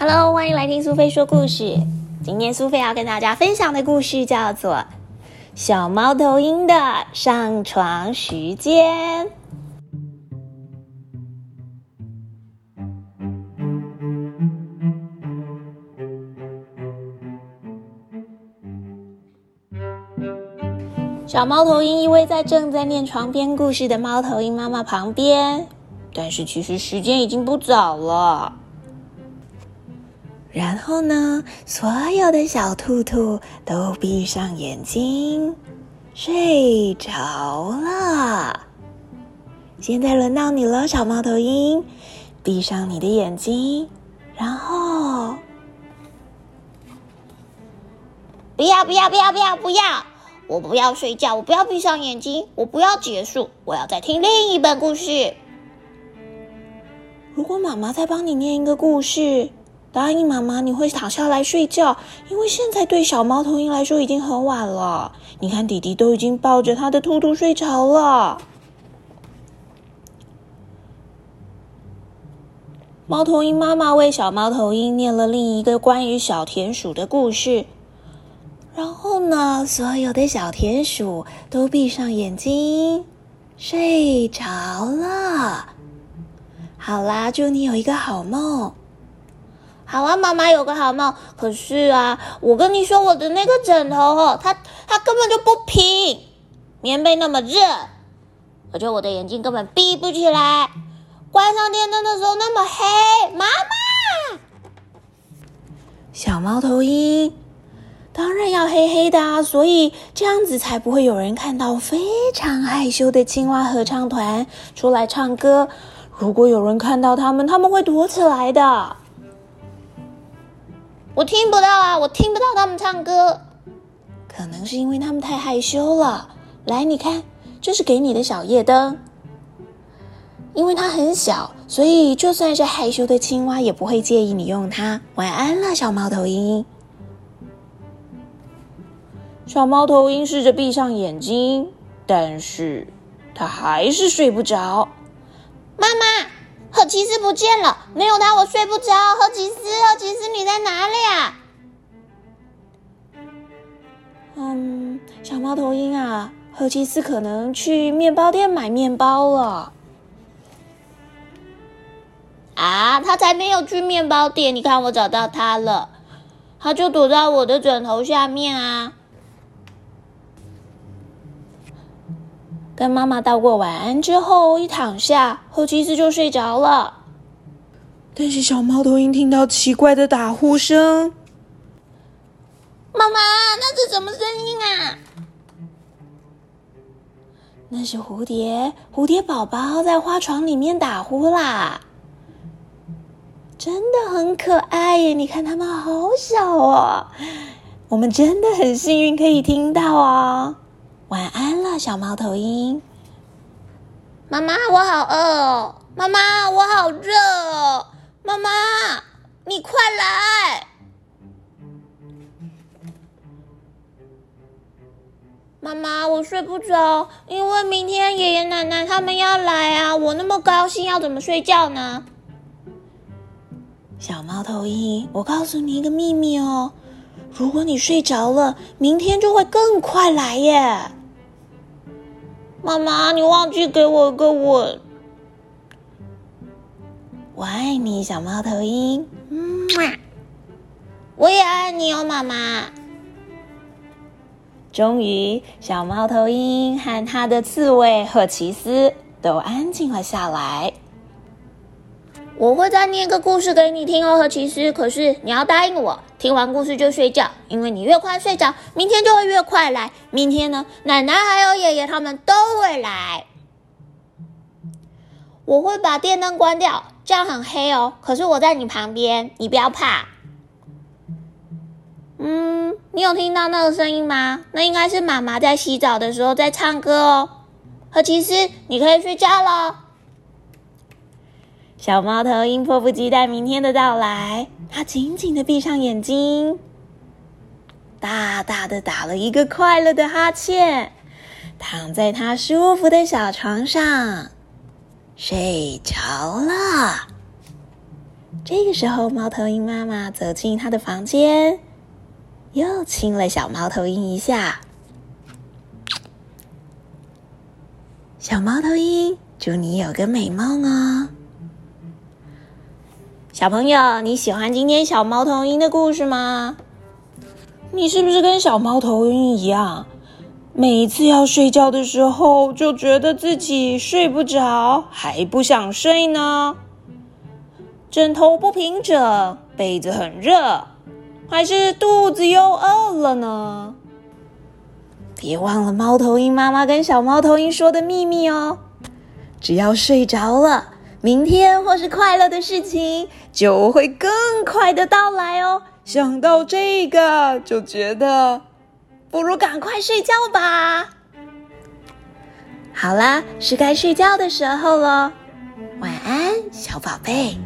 Hello，欢迎来听苏菲说故事。今天苏菲要跟大家分享的故事叫做《小猫头鹰的上床时间》。小猫头鹰依偎在正在念床边故事的猫头鹰妈妈旁边，但是其实时间已经不早了。然后呢，所有的小兔兔都闭上眼睛，睡着了。现在轮到你了，小猫头鹰，闭上你的眼睛，然后不要不要不要不要不要！我不要睡觉，我不要闭上眼睛，我不要结束，我要再听另一本故事。如果妈妈再帮你念一个故事，答应妈妈你会躺下来睡觉，因为现在对小猫头鹰来说已经很晚了。你看，弟弟都已经抱着他的兔兔睡着了。猫头鹰妈妈为小猫头鹰念了另一个关于小田鼠的故事。然后呢，所有的小田鼠都闭上眼睛，睡着了。好啦，祝你有一个好梦。好啊，妈妈有个好梦。可是啊，我跟你说，我的那个枕头哦，它它根本就不平，棉被那么热，而且我的眼睛根本闭不起来。关上电灯的时候那么黑，妈妈，小猫头鹰。当然要黑黑的啊，所以这样子才不会有人看到非常害羞的青蛙合唱团出来唱歌。如果有人看到他们，他们会躲起来的。我听不到啊，我听不到他们唱歌。可能是因为他们太害羞了。来，你看，这是给你的小夜灯。因为它很小，所以就算是害羞的青蛙也不会介意你用它。晚安了，小猫头鹰。小猫头鹰试着闭上眼睛，但是它还是睡不着。妈妈，赫奇斯不见了，没有他我睡不着。赫奇斯，赫奇斯，你在哪里啊？嗯，小猫头鹰啊，赫奇斯可能去面包店买面包了。啊，他才没有去面包店！你看，我找到他了，他就躲在我的枕头下面啊。跟妈妈道过晚安之后，一躺下，后奇斯就睡着了。但是小猫头鹰听到奇怪的打呼声，妈妈，那是什么声音啊？那是蝴蝶，蝴蝶宝宝在花床里面打呼啦，真的很可爱耶！你看它们好小哦，我们真的很幸运可以听到哦。晚安了，小猫头鹰。妈妈，我好饿哦！妈妈，我好热哦！妈妈，你快来！妈妈，我睡不着，因为明天爷爷奶奶他们要来啊！我那么高兴，要怎么睡觉呢？小猫头鹰，我告诉你一个秘密哦，如果你睡着了，明天就会更快来耶。妈妈，你忘记给我个吻。我爱你，小猫头鹰。嗯，我也爱你哦，妈妈。终于，小猫头鹰和它的刺猬赫奇斯都安静了下来。我会再念个故事给你听哦，赫奇斯。可是你要答应我，听完故事就睡觉，因为你越快睡着，明天就会越快来。明天呢，奶奶还有爷爷他们都会来。我会把电灯关掉，这样很黑哦。可是我在你旁边，你不要怕。嗯，你有听到那个声音吗？那应该是妈妈在洗澡的时候在唱歌哦。何奇斯，你可以睡觉了。小猫头鹰迫不及待明天的到来，它紧紧的闭上眼睛，大大的打了一个快乐的哈欠，躺在它舒服的小床上睡着了。这个时候，猫头鹰妈妈走进它的房间，又亲了小猫头鹰一下。小猫头鹰，祝你有个美梦哦！小朋友，你喜欢今天小猫头鹰的故事吗？你是不是跟小猫头鹰一样，每一次要睡觉的时候，就觉得自己睡不着，还不想睡呢？枕头不平整，被子很热，还是肚子又饿了呢？别忘了猫头鹰妈妈跟小猫头鹰说的秘密哦！只要睡着了，明天或是快乐的事情就会更快的到来哦。想到这个，就觉得不如赶快睡觉吧。好啦，是该睡觉的时候了，晚安，小宝贝。